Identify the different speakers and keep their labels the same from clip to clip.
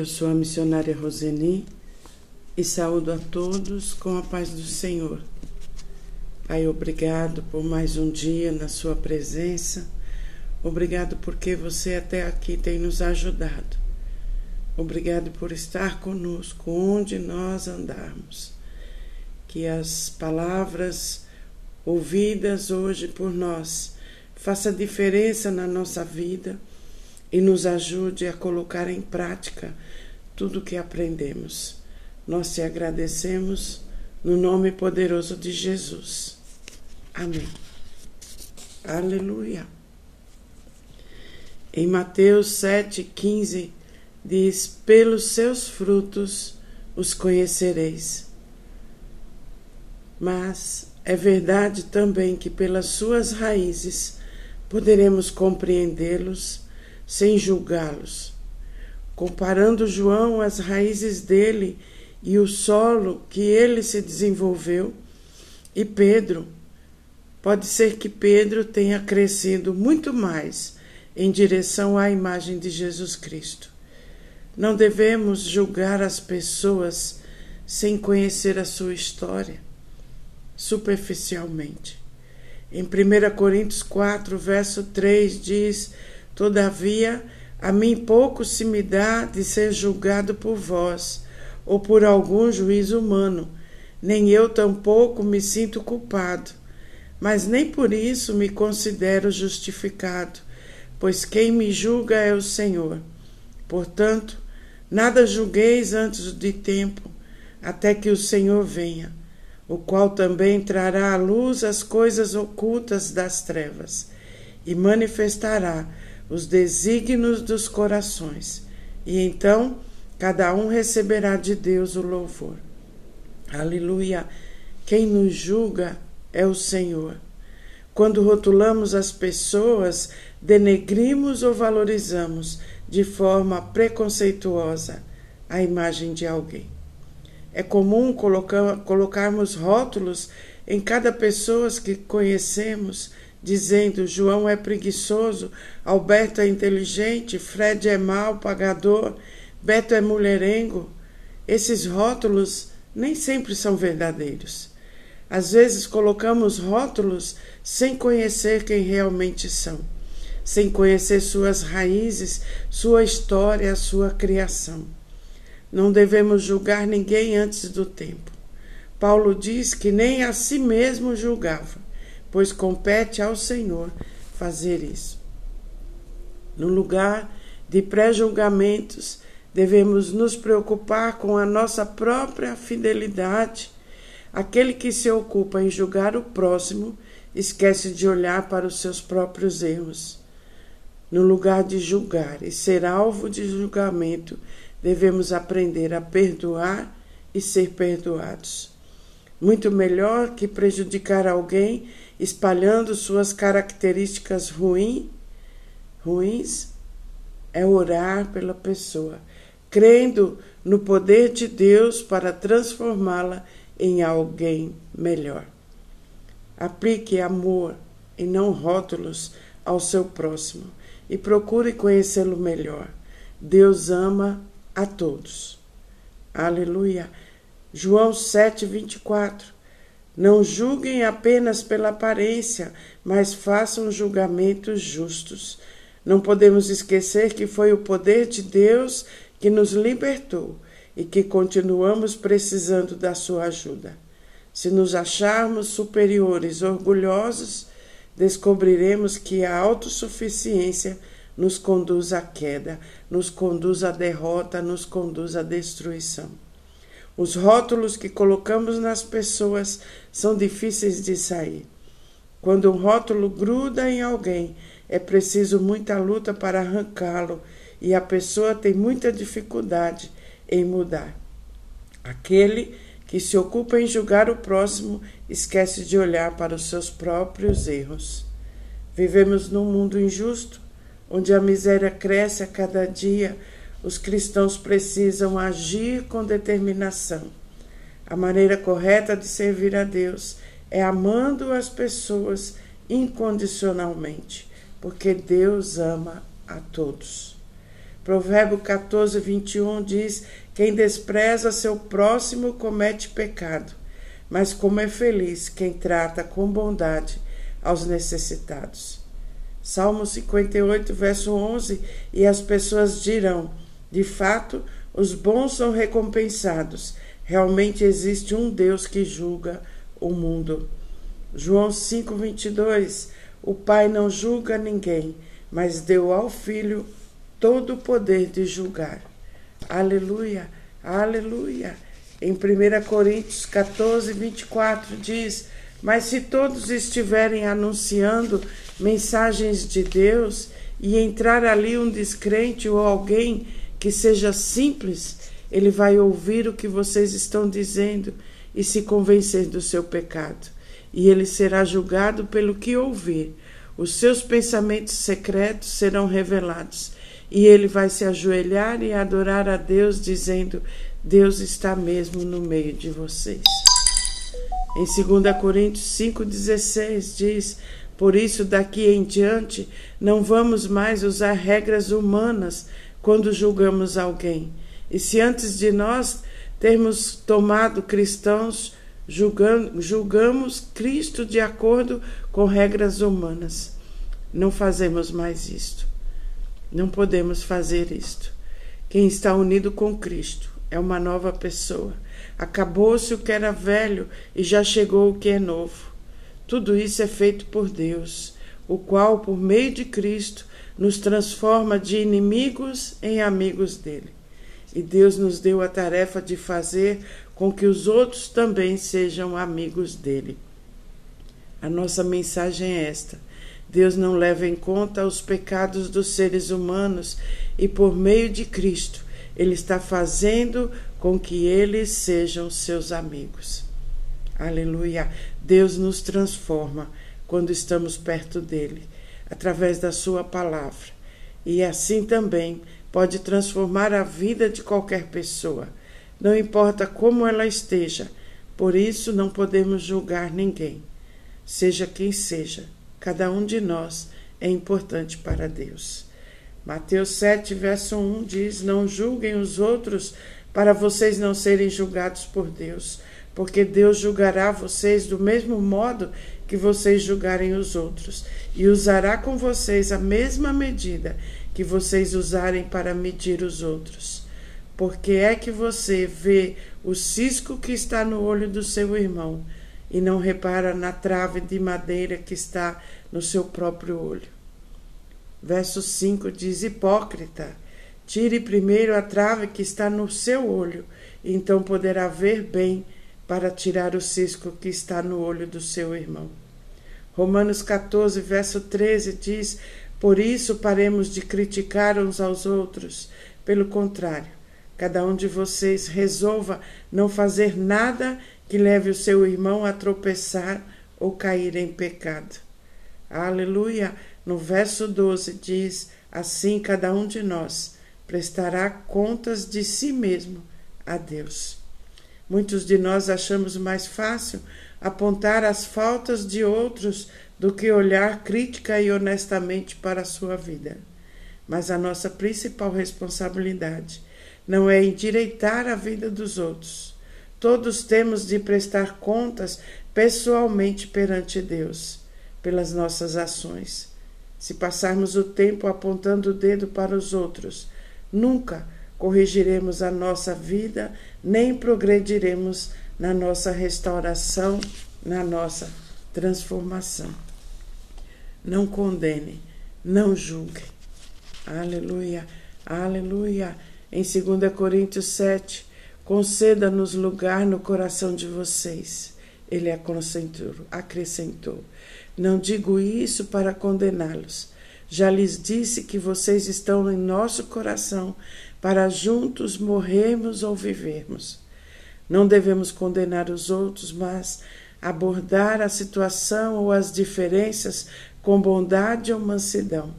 Speaker 1: Eu sou a missionária Roseni e saúdo a todos com a paz do Senhor. Pai, obrigado por mais um dia na Sua presença. Obrigado porque você até aqui tem nos ajudado. Obrigado por estar conosco onde nós andarmos. Que as palavras ouvidas hoje por nós faça diferença na nossa vida e nos ajude a colocar em prática tudo o que aprendemos. Nós te agradecemos no nome poderoso de Jesus. Amém. Aleluia. Em Mateus 7,15 diz: Pelos seus frutos os conhecereis. Mas é verdade também que pelas suas raízes poderemos compreendê-los sem julgá-los. Comparando João as raízes dele e o solo que ele se desenvolveu, e Pedro, pode ser que Pedro tenha crescido muito mais em direção à imagem de Jesus Cristo. Não devemos julgar as pessoas sem conhecer a sua história, superficialmente. Em 1 Coríntios 4, verso 3 diz: Todavia, a mim pouco se me dá de ser julgado por vós, ou por algum juiz humano, nem eu tampouco me sinto culpado, mas nem por isso me considero justificado, pois quem me julga é o Senhor. Portanto, nada julgueis antes de tempo, até que o Senhor venha, o qual também trará à luz as coisas ocultas das trevas, e manifestará os desígnios dos corações, e então cada um receberá de Deus o louvor. Aleluia! Quem nos julga é o Senhor. Quando rotulamos as pessoas, denegrimos ou valorizamos de forma preconceituosa a imagem de alguém. É comum colocar, colocarmos rótulos em cada pessoa que conhecemos dizendo: João é preguiçoso, Alberto é inteligente, Fred é mau pagador, Beto é mulherengo. Esses rótulos nem sempre são verdadeiros. Às vezes colocamos rótulos sem conhecer quem realmente são, sem conhecer suas raízes, sua história, sua criação. Não devemos julgar ninguém antes do tempo. Paulo diz que nem a si mesmo julgava pois compete ao Senhor fazer isso. No lugar de pré-julgamentos, devemos nos preocupar com a nossa própria fidelidade. Aquele que se ocupa em julgar o próximo esquece de olhar para os seus próprios erros. No lugar de julgar e ser alvo de julgamento, devemos aprender a perdoar e ser perdoados. Muito melhor que prejudicar alguém espalhando suas características ruim, ruins, é orar pela pessoa, crendo no poder de Deus para transformá-la em alguém melhor. Aplique amor e não rótulos ao seu próximo e procure conhecê-lo melhor. Deus ama a todos. Aleluia. João 7, 24. Não julguem apenas pela aparência, mas façam julgamentos justos. Não podemos esquecer que foi o poder de Deus que nos libertou e que continuamos precisando da sua ajuda. Se nos acharmos superiores, orgulhosos, descobriremos que a autossuficiência nos conduz à queda, nos conduz à derrota, nos conduz à destruição. Os rótulos que colocamos nas pessoas são difíceis de sair. Quando um rótulo gruda em alguém, é preciso muita luta para arrancá-lo e a pessoa tem muita dificuldade em mudar. Aquele que se ocupa em julgar o próximo esquece de olhar para os seus próprios erros. Vivemos num mundo injusto, onde a miséria cresce a cada dia os cristãos precisam agir com determinação. A maneira correta de servir a Deus é amando as pessoas incondicionalmente, porque Deus ama a todos. Provérbio 14, 21 diz: Quem despreza seu próximo comete pecado, mas como é feliz quem trata com bondade aos necessitados. Salmo 58, verso 11: E as pessoas dirão: De fato, os bons são recompensados. Realmente existe um Deus que julga o mundo. João 5, 22: O Pai não julga ninguém, mas deu ao Filho todo o poder de julgar. Aleluia, aleluia. Em 1 Coríntios 14, 24 diz: Mas se todos estiverem anunciando mensagens de Deus e entrar ali um descrente ou alguém que seja simples, ele vai ouvir o que vocês estão dizendo e se convencer do seu pecado. E ele será julgado pelo que ouvir. Os seus pensamentos secretos serão revelados. E ele vai se ajoelhar e adorar a Deus, dizendo: Deus está mesmo no meio de vocês. Em 2 Coríntios 5,16 diz: Por isso, daqui em diante, não vamos mais usar regras humanas quando julgamos alguém. E se antes de nós termos tomado cristãos, julgamos Cristo de acordo com regras humanas. Não fazemos mais isto. Não podemos fazer isto. Quem está unido com Cristo é uma nova pessoa. Acabou-se o que era velho e já chegou o que é novo. Tudo isso é feito por Deus, o qual, por meio de Cristo, nos transforma de inimigos em amigos dele. E Deus nos deu a tarefa de fazer com que os outros também sejam amigos dele. A nossa mensagem é esta Deus não leva em conta os pecados dos seres humanos e, por meio de Cristo, Ele está fazendo com que eles sejam seus amigos. Aleluia! Deus nos transforma quando estamos perto dele, através da Sua palavra. E assim também pode transformar a vida de qualquer pessoa, não importa como ela esteja. Por isso, não podemos julgar ninguém, seja quem seja Cada um de nós é importante para Deus. Mateus 7, verso 1 diz: Não julguem os outros para vocês não serem julgados por Deus, porque Deus julgará vocês do mesmo modo que vocês julgarem os outros, e usará com vocês a mesma medida que vocês usarem para medir os outros. Porque é que você vê o cisco que está no olho do seu irmão, e não repara na trave de madeira que está no seu próprio olho. Verso 5 diz: Hipócrita, tire primeiro a trave que está no seu olho, então poderá ver bem para tirar o cisco que está no olho do seu irmão. Romanos 14, verso 13 diz: Por isso paremos de criticar uns aos outros. Pelo contrário, cada um de vocês resolva não fazer nada que leve o seu irmão a tropeçar ou cair em pecado. Aleluia! No verso 12 diz: Assim cada um de nós prestará contas de si mesmo a Deus. Muitos de nós achamos mais fácil apontar as faltas de outros do que olhar crítica e honestamente para a sua vida. Mas a nossa principal responsabilidade não é endireitar a vida dos outros, Todos temos de prestar contas pessoalmente perante Deus pelas nossas ações. Se passarmos o tempo apontando o dedo para os outros, nunca corrigiremos a nossa vida, nem progrediremos na nossa restauração, na nossa transformação. Não condene, não julgue. Aleluia, aleluia. Em 2 Coríntios 7, Conceda-nos lugar no coração de vocês. Ele acrescentou, acrescentou: Não digo isso para condená-los. Já lhes disse que vocês estão em nosso coração para juntos morrermos ou vivermos. Não devemos condenar os outros, mas abordar a situação ou as diferenças com bondade ou mansidão.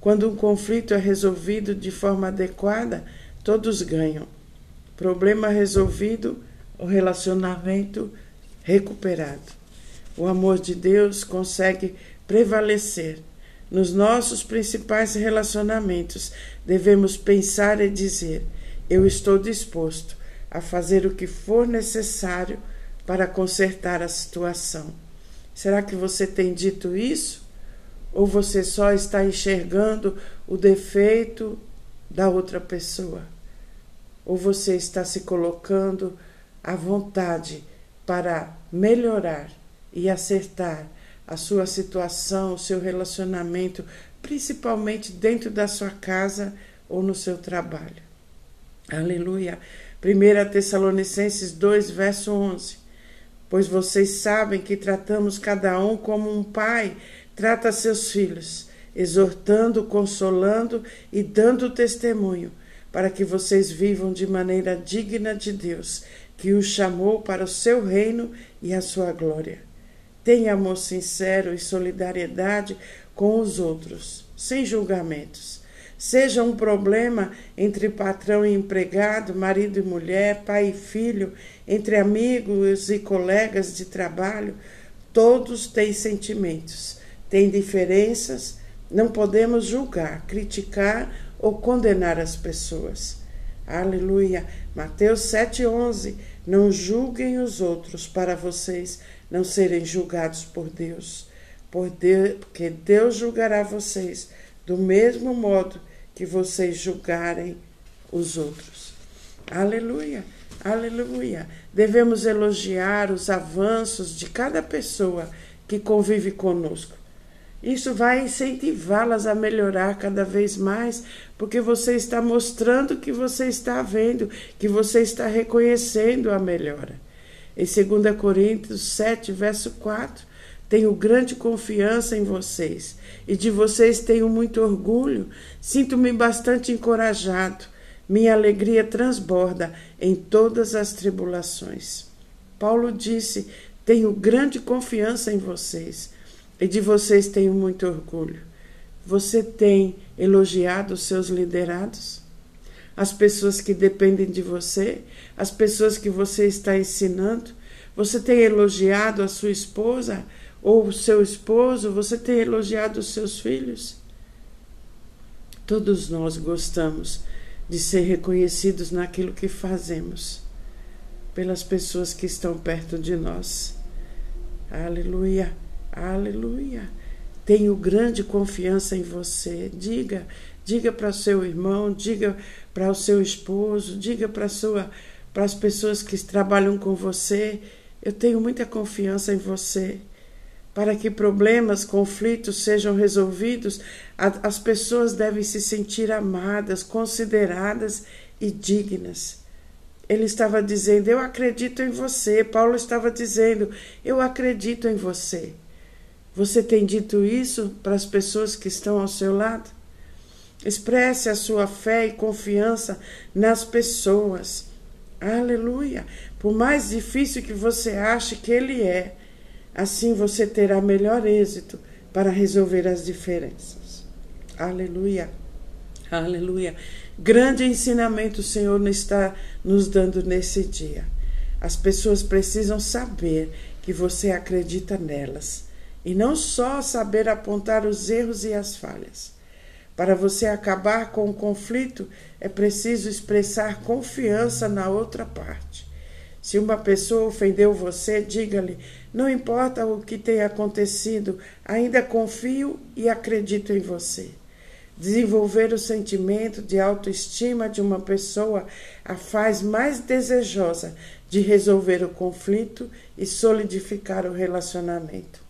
Speaker 1: Quando um conflito é resolvido de forma adequada, todos ganham problema resolvido, o relacionamento recuperado. O amor de Deus consegue prevalecer nos nossos principais relacionamentos, devemos pensar e dizer: Eu estou disposto a fazer o que for necessário para consertar a situação. Será que você tem dito isso? Ou você só está enxergando o defeito da outra pessoa? Ou você está se colocando à vontade para melhorar e acertar a sua situação, o seu relacionamento, principalmente dentro da sua casa ou no seu trabalho. Aleluia. 1 Tessalonicenses 2, verso 11. Pois vocês sabem que tratamos cada um como um pai trata seus filhos, exortando, consolando e dando testemunho, para que vocês vivam de maneira digna de Deus, que os chamou para o seu reino e a sua glória. Tenha amor sincero e solidariedade com os outros, sem julgamentos. Seja um problema entre patrão e empregado, marido e mulher, pai e filho, entre amigos e colegas de trabalho, todos têm sentimentos, têm diferenças, não podemos julgar, criticar ou condenar as pessoas. Aleluia. Mateus 7:11. Não julguem os outros para vocês não serem julgados por Deus, porque Deus julgará vocês do mesmo modo que vocês julgarem os outros. Aleluia, aleluia. Devemos elogiar os avanços de cada pessoa que convive conosco. Isso vai incentivá-las a melhorar cada vez mais, porque você está mostrando que você está vendo, que você está reconhecendo a melhora. Em 2 Coríntios 7, verso 4, tenho grande confiança em vocês e de vocês tenho muito orgulho. Sinto-me bastante encorajado. Minha alegria transborda em todas as tribulações. Paulo disse: Tenho grande confiança em vocês e de vocês tenho muito orgulho. Você tem elogiado os seus liderados? as pessoas que dependem de você, as pessoas que você está ensinando. Você tem elogiado a sua esposa ou o seu esposo? Você tem elogiado os seus filhos? Todos nós gostamos de ser reconhecidos naquilo que fazemos pelas pessoas que estão perto de nós. Aleluia, aleluia. Tenho grande confiança em você. Diga, diga para seu irmão, diga para o seu esposo, diga para sua para as pessoas que trabalham com você, eu tenho muita confiança em você. Para que problemas, conflitos sejam resolvidos, as pessoas devem se sentir amadas, consideradas e dignas. Ele estava dizendo: Eu acredito em você. Paulo estava dizendo: Eu acredito em você. Você tem dito isso para as pessoas que estão ao seu lado? Expresse a sua fé e confiança nas pessoas. Aleluia! Por mais difícil que você ache que ele é, assim você terá melhor êxito para resolver as diferenças. Aleluia! Aleluia! Grande ensinamento o Senhor está nos dando nesse dia. As pessoas precisam saber que você acredita nelas e não só saber apontar os erros e as falhas. Para você acabar com o conflito, é preciso expressar confiança na outra parte. Se uma pessoa ofendeu você, diga-lhe: não importa o que tenha acontecido, ainda confio e acredito em você. Desenvolver o sentimento de autoestima de uma pessoa a faz mais desejosa de resolver o conflito e solidificar o relacionamento.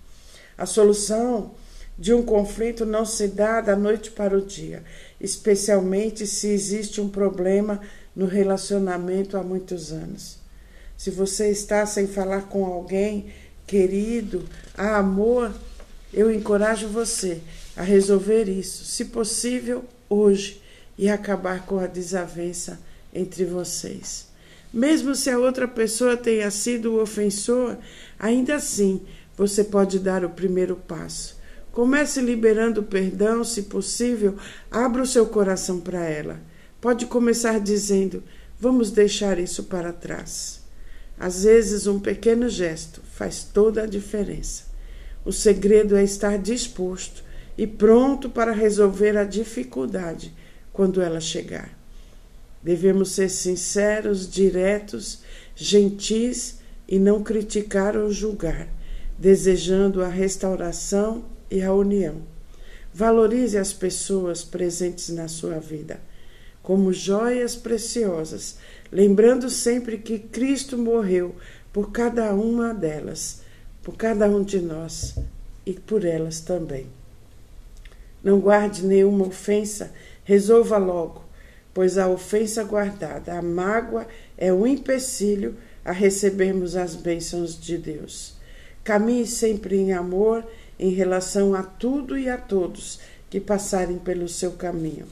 Speaker 1: A solução de um conflito não se dá da noite para o dia, especialmente se existe um problema no relacionamento há muitos anos. Se você está sem falar com alguém querido, a amor, eu encorajo você a resolver isso, se possível, hoje, e acabar com a desavença entre vocês. Mesmo se a outra pessoa tenha sido o ofensor, ainda assim você pode dar o primeiro passo Comece liberando perdão, se possível, abra o seu coração para ela. Pode começar dizendo: Vamos deixar isso para trás. Às vezes, um pequeno gesto faz toda a diferença. O segredo é estar disposto e pronto para resolver a dificuldade quando ela chegar. Devemos ser sinceros, diretos, gentis e não criticar ou julgar, desejando a restauração e a união. Valorize as pessoas presentes na sua vida como joias preciosas, lembrando sempre que Cristo morreu por cada uma delas, por cada um de nós e por elas também. Não guarde nenhuma ofensa, resolva logo, pois a ofensa guardada, a mágoa, é um empecilho a recebermos as bênçãos de Deus. Caminhe sempre em amor em relação a tudo e a todos que passarem pelo seu caminho.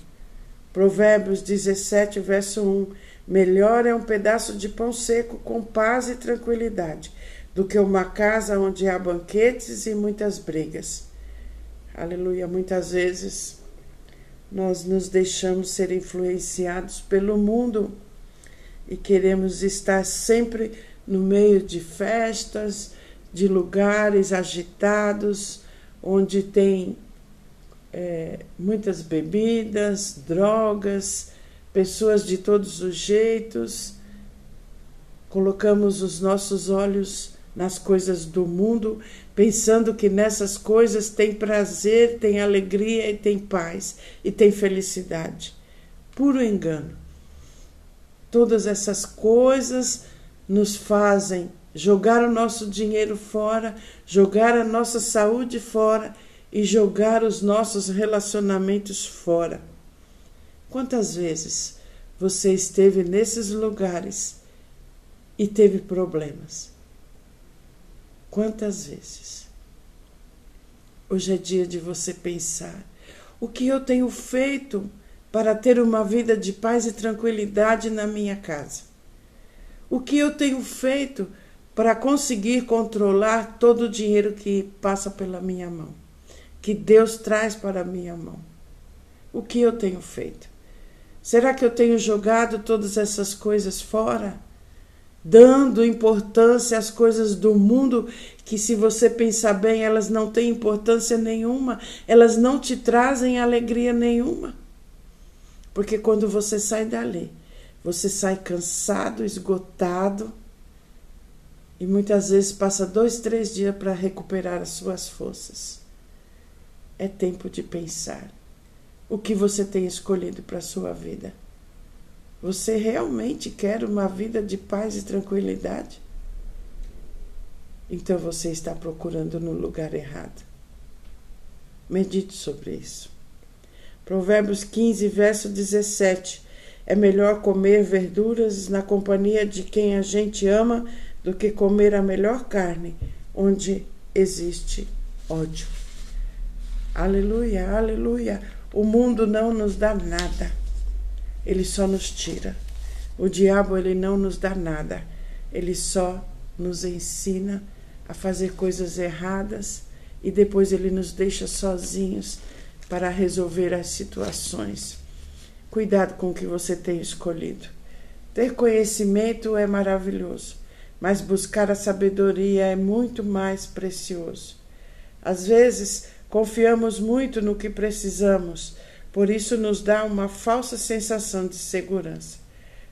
Speaker 1: Provérbios 17, verso 1: Melhor é um pedaço de pão seco com paz e tranquilidade do que uma casa onde há banquetes e muitas brigas. Aleluia. Muitas vezes nós nos deixamos ser influenciados pelo mundo e queremos estar sempre no meio de festas, de lugares agitados, onde tem é, muitas bebidas, drogas, pessoas de todos os jeitos. Colocamos os nossos olhos nas coisas do mundo, pensando que nessas coisas tem prazer, tem alegria e tem paz e tem felicidade. Puro engano. Todas essas coisas nos fazem jogar o nosso dinheiro fora, jogar a nossa saúde fora e jogar os nossos relacionamentos fora. Quantas vezes você esteve nesses lugares e teve problemas? Quantas vezes? Hoje é dia de você pensar: o que eu tenho feito para ter uma vida de paz e tranquilidade na minha casa? O que eu tenho feito para conseguir controlar todo o dinheiro que passa pela minha mão? Que Deus traz para a minha mão? O que eu tenho feito? Será que eu tenho jogado todas essas coisas fora? Dando importância às coisas do mundo que, se você pensar bem, elas não têm importância nenhuma, elas não te trazem alegria nenhuma. Porque quando você sai dali, você sai cansado, esgotado, e muitas vezes passa dois, três dias para recuperar as suas forças. É tempo de pensar o que você tem escolhido para a sua vida. Você realmente quer uma vida de paz e tranquilidade? Então você está procurando no lugar errado. Medite sobre isso. Provérbios 15, verso 17. É melhor comer verduras na companhia de quem a gente ama do que comer a melhor carne onde existe ódio. Aleluia, aleluia. O mundo não nos dá nada. Ele só nos tira. O diabo ele não nos dá nada. Ele só nos ensina a fazer coisas erradas e depois ele nos deixa sozinhos para resolver as situações. Cuidado com o que você tem escolhido. Ter conhecimento é maravilhoso, mas buscar a sabedoria é muito mais precioso. Às vezes, confiamos muito no que precisamos, por isso nos dá uma falsa sensação de segurança.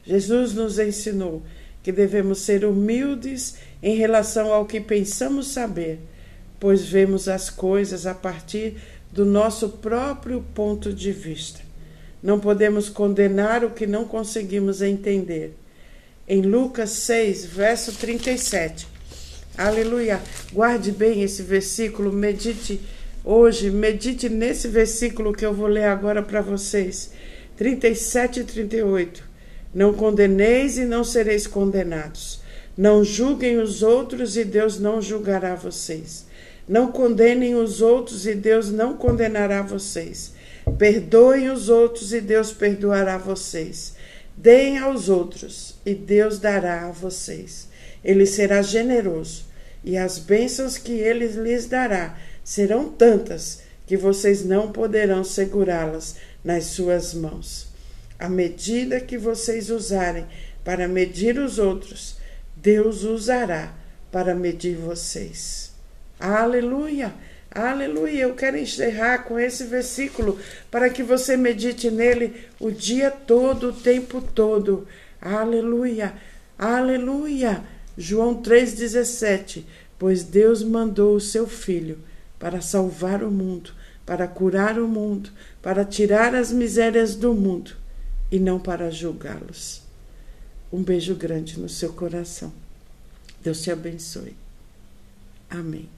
Speaker 1: Jesus nos ensinou que devemos ser humildes em relação ao que pensamos saber, pois vemos as coisas a partir do nosso próprio ponto de vista. Não podemos condenar o que não conseguimos entender. Em Lucas 6, verso 37. Aleluia. Guarde bem esse versículo, medite hoje, medite nesse versículo que eu vou ler agora para vocês. 37 e 38. Não condeneis e não sereis condenados. Não julguem os outros e Deus não julgará vocês. Não condenem os outros e Deus não condenará vocês. Perdoem os outros e Deus perdoará vocês. Deem aos outros e Deus dará a vocês. Ele será generoso e as bênçãos que ele lhes dará serão tantas que vocês não poderão segurá-las nas suas mãos. À medida que vocês usarem para medir os outros, Deus usará para medir vocês. Aleluia! Aleluia. Eu quero encerrar com esse versículo para que você medite nele o dia todo, o tempo todo. Aleluia. Aleluia. João 3,17. Pois Deus mandou o seu Filho para salvar o mundo, para curar o mundo, para tirar as misérias do mundo e não para julgá-los. Um beijo grande no seu coração. Deus te abençoe. Amém.